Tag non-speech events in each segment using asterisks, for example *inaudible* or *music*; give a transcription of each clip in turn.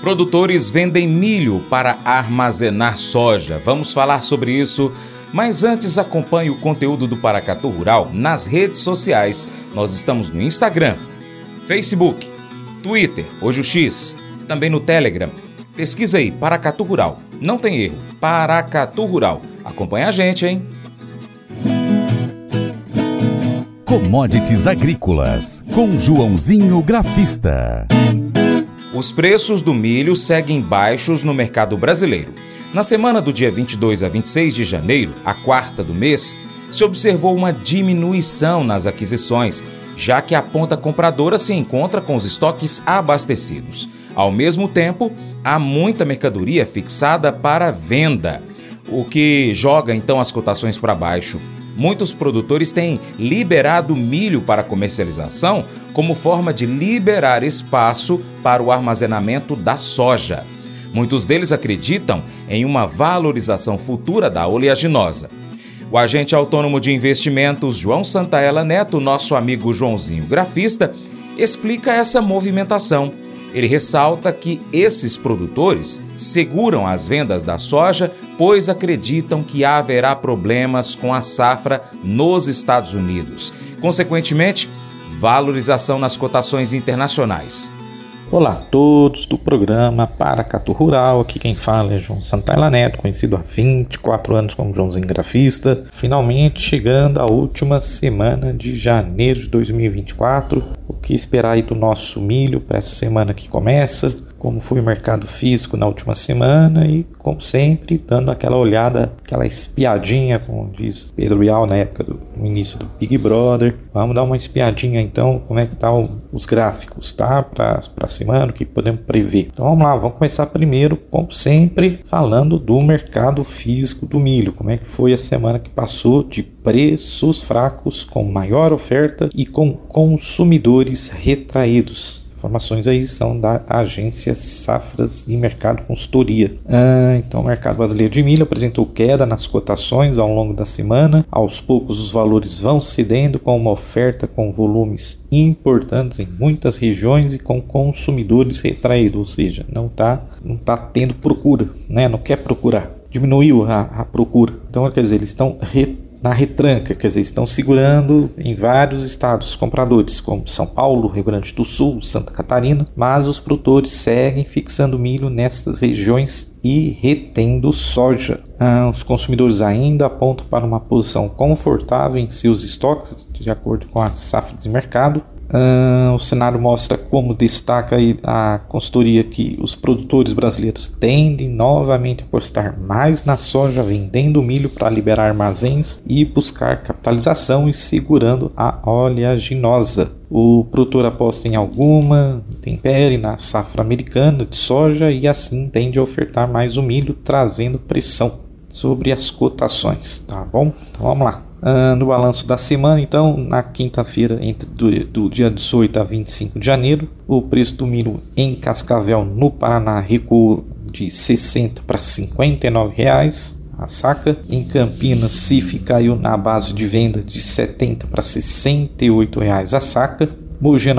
Produtores vendem milho para armazenar soja. Vamos falar sobre isso. Mas antes, acompanhe o conteúdo do Paracatu Rural nas redes sociais. Nós estamos no Instagram, Facebook, Twitter, hoje o X, também no Telegram. Pesquisa aí, Paracatu Rural. Não tem erro, Paracatu Rural. Acompanhe a gente, hein? Commodities Agrícolas, com Joãozinho Grafista. Os preços do milho seguem baixos no mercado brasileiro. Na semana do dia 22 a 26 de janeiro, a quarta do mês, se observou uma diminuição nas aquisições, já que a ponta compradora se encontra com os estoques abastecidos. Ao mesmo tempo, há muita mercadoria fixada para venda, o que joga então as cotações para baixo. Muitos produtores têm liberado milho para comercialização como forma de liberar espaço para o armazenamento da soja. Muitos deles acreditam em uma valorização futura da oleaginosa. O agente autônomo de investimentos João Santaella Neto, nosso amigo Joãozinho grafista, explica essa movimentação. Ele ressalta que esses produtores seguram as vendas da soja, pois acreditam que haverá problemas com a safra nos Estados Unidos. Consequentemente, valorização nas cotações internacionais. Olá a todos do programa Paracatu Rural, aqui quem fala é João Santana Neto, conhecido há 24 anos como Joãozinho Grafista. Finalmente chegando à última semana de janeiro de 2024. O que esperar aí do nosso milho para essa semana que começa? Como foi o mercado físico na última semana e, como sempre, dando aquela olhada, aquela espiadinha, como diz Pedro Real na época do início do Big Brother. Vamos dar uma espiadinha então, como é que tá o, os gráficos, tá? Para a semana, o que podemos prever. Então vamos lá, vamos começar primeiro, como sempre, falando do mercado físico do milho. Como é que foi a semana que passou de preços fracos, com maior oferta e com consumidores retraídos. Informações aí são da agência Safras e Mercado Consultoria. Ah, então, o mercado brasileiro de milho apresentou queda nas cotações ao longo da semana. Aos poucos, os valores vão cedendo com uma oferta com volumes importantes em muitas regiões e com consumidores retraídos, ou seja, não está não tá tendo procura, né? não quer procurar. Diminuiu a, a procura. Então, quer dizer, eles estão retraídos na retranca, quer dizer, estão segurando em vários estados compradores, como São Paulo, Rio Grande do Sul, Santa Catarina, mas os produtores seguem fixando milho nessas regiões e retendo soja. Ah, os consumidores ainda apontam para uma posição confortável em seus estoques, de acordo com a safra de mercado, Uh, o cenário mostra como destaca a consultoria que os produtores brasileiros tendem novamente a apostar mais na soja, vendendo milho para liberar armazéns e buscar capitalização e segurando a oleaginosa. O produtor aposta em alguma tempere na safra americana de soja e assim tende a ofertar mais o milho, trazendo pressão sobre as cotações, tá bom? Então vamos lá. Uh, no balanço da semana, então, na quinta-feira, entre do, do, dia 18 a 25 de janeiro, o preço do milho em Cascavel, no Paraná, recuou de 60 para 59 reais a saca. Em Campinas, CIF caiu na base de venda de 70 para 68 reais a saca.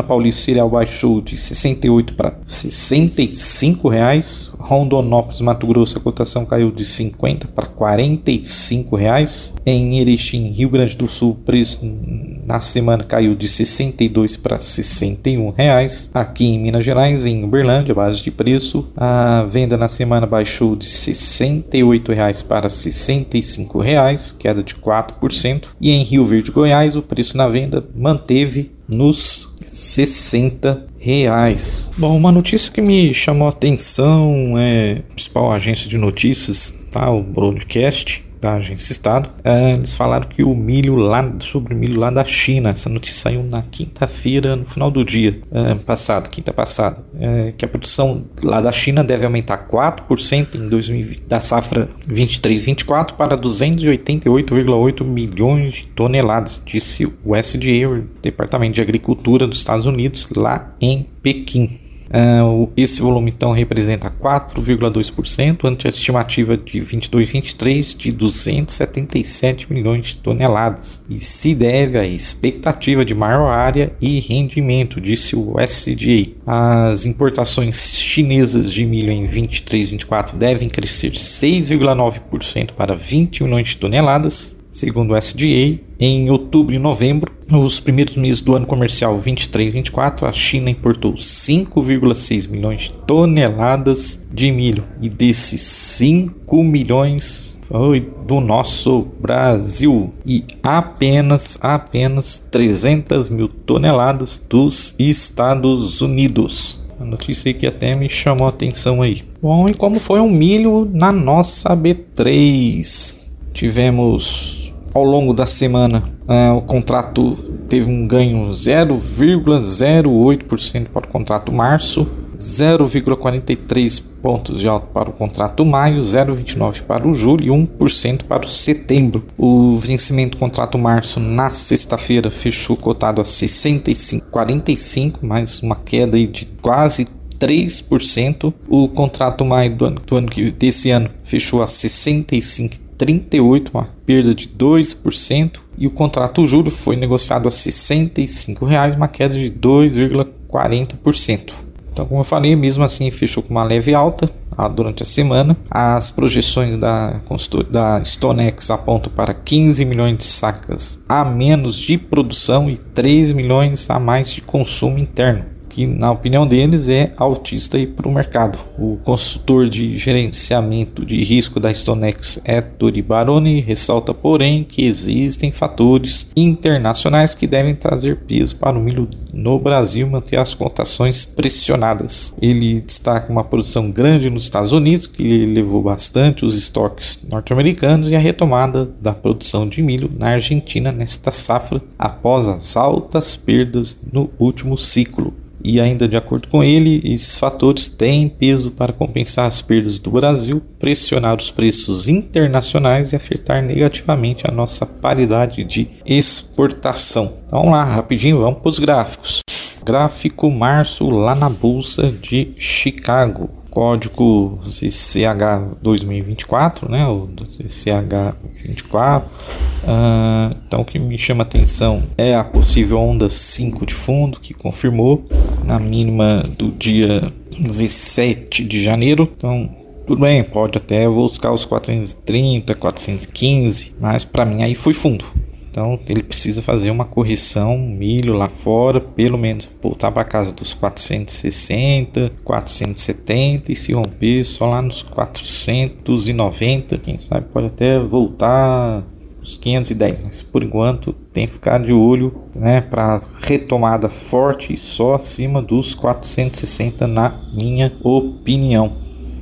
Paulista Cereal baixou de 68 para 65 reais. Rondonópolis, Mato Grosso, a cotação caiu de 50 para 45 reais. Em Erechim, Rio Grande do Sul, o preço na semana caiu de 62 para 61 reais. Aqui em Minas Gerais, em Uberlândia, base de preço, a venda na semana baixou de 68 reais para 65 reais, queda de 4%. E em Rio Verde, Goiás, o preço na venda manteve nos 60 reais. Bom, uma notícia que me chamou a atenção é a principal agência de notícias, tá? O broadcast da agência Estado, é, eles falaram que o milho lá, sobre o milho lá da China, essa notícia saiu na quinta-feira, no final do dia é, passado, quinta passada, é, que a produção lá da China deve aumentar 4% em 2020, da safra 23-24 para 288,8 milhões de toneladas, disse o USDA, o Departamento de Agricultura dos Estados Unidos, lá em Pequim. Uh, esse volume então representa 4,2% ante a estimativa de 22-23 de 277 milhões de toneladas e se deve à expectativa de maior área e rendimento, disse o SDA. As importações chinesas de milho em 23-24 devem crescer 6,9% para 20 milhões de toneladas, segundo o SDA. Em outubro e novembro, nos primeiros meses do ano comercial 23-24, a China importou 5,6 milhões de toneladas de milho e desses 5 milhões foi do nosso Brasil e apenas apenas 300 mil toneladas dos Estados Unidos. A notícia que até me chamou a atenção aí. Bom, e como foi um milho na nossa B3? Tivemos ao longo da semana, uh, o contrato teve um ganho 0,08% para o contrato março, 0,43 pontos de alta para o contrato maio, 0,29 para o julho e 1% para o setembro. O vencimento do contrato março na sexta-feira fechou cotado a 65,45, mais uma queda de quase 3%. O contrato maio do ano, do ano desse ano fechou a 65 38, uma perda de 2%, e o contrato juro foi negociado a 65 reais, uma queda de 2,40%. Então, como eu falei, mesmo assim fechou com uma leve alta ah, durante a semana. As projeções da, da Stonex apontam para 15 milhões de sacas a menos de produção e 3 milhões a mais de consumo interno que na opinião deles é autista e para o mercado. O consultor de gerenciamento de risco da Stonex, Ettore Baroni, ressalta, porém, que existem fatores internacionais que devem trazer peso para o milho no Brasil manter as cotações pressionadas. Ele destaca uma produção grande nos Estados Unidos, que levou bastante os estoques norte-americanos, e a retomada da produção de milho na Argentina nesta safra após as altas perdas no último ciclo. E ainda de acordo com ele, esses fatores têm peso para compensar as perdas do Brasil, pressionar os preços internacionais e afetar negativamente a nossa paridade de exportação. Então vamos lá, rapidinho, vamos para os gráficos. Gráfico março lá na Bolsa de Chicago código CCH 2024, né, o CCH 24. Uh, então, o que me chama atenção é a possível onda 5 de fundo, que confirmou na mínima do dia 17 de janeiro. Então, tudo bem, pode até buscar os 430, 415, mas para mim aí foi fundo. Então ele precisa fazer uma correção milho lá fora, pelo menos voltar para casa dos 460, 470 e se romper só lá nos 490, quem sabe pode até voltar os 510, mas por enquanto tem que ficar de olho, né, para retomada forte só acima dos 460 na minha opinião.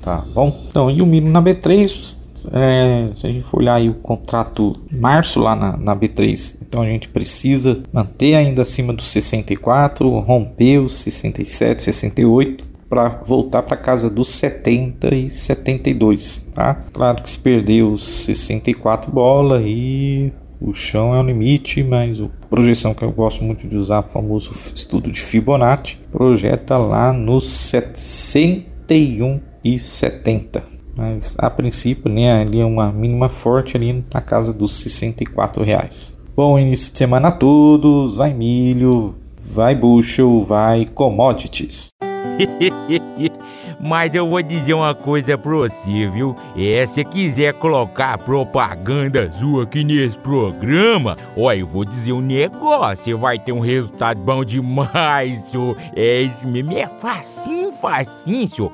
Tá bom? Então, e o milho na B3 é, se a gente for olhar aí o contrato março lá na, na B3, então a gente precisa manter ainda acima dos 64, romper os 67, 68 para voltar para casa dos 70 e 72, tá? Claro que se perder os 64 bola e o chão é o limite, mas a projeção que eu gosto muito de usar, o famoso estudo de Fibonacci, projeta lá nos 61 e 70. Mas a princípio, né, ali é uma mínima forte ali na casa dos 64 reais. Bom início de semana a todos, vai milho, vai bushel, vai commodities. *laughs* Mas eu vou dizer uma coisa pra você, viu? É, se quiser colocar propaganda sua aqui nesse programa, ó, eu vou dizer um negócio, você vai ter um resultado bom demais, senhor. É isso mesmo, é facinho, facinho, senhor.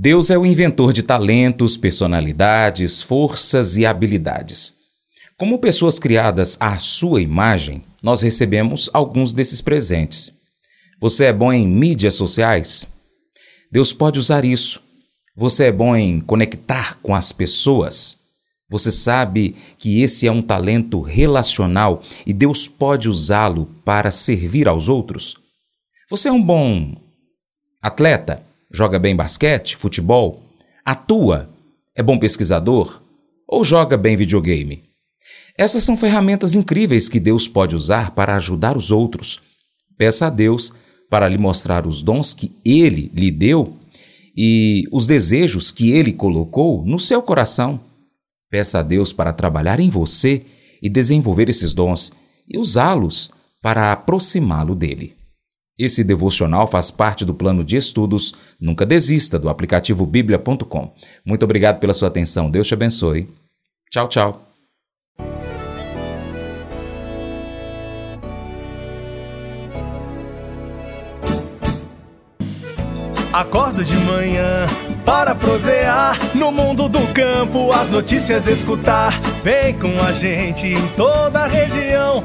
Deus é o inventor de talentos, personalidades, forças e habilidades. Como pessoas criadas à sua imagem, nós recebemos alguns desses presentes. Você é bom em mídias sociais? Deus pode usar isso Você é bom em conectar com as pessoas? Você sabe que esse é um talento relacional e Deus pode usá-lo para servir aos outros? Você é um bom atleta? Joga bem basquete, futebol? Atua? É bom pesquisador? Ou joga bem videogame? Essas são ferramentas incríveis que Deus pode usar para ajudar os outros. Peça a Deus para lhe mostrar os dons que Ele lhe deu e os desejos que Ele colocou no seu coração. Peça a Deus para trabalhar em você e desenvolver esses dons e usá-los para aproximá-lo dele. Esse devocional faz parte do plano de estudos Nunca Desista do aplicativo bíblia.com. Muito obrigado pela sua atenção. Deus te abençoe. Tchau, tchau. Acordo de manhã para prosear no mundo do campo, as notícias escutar. Vem com a gente em toda a região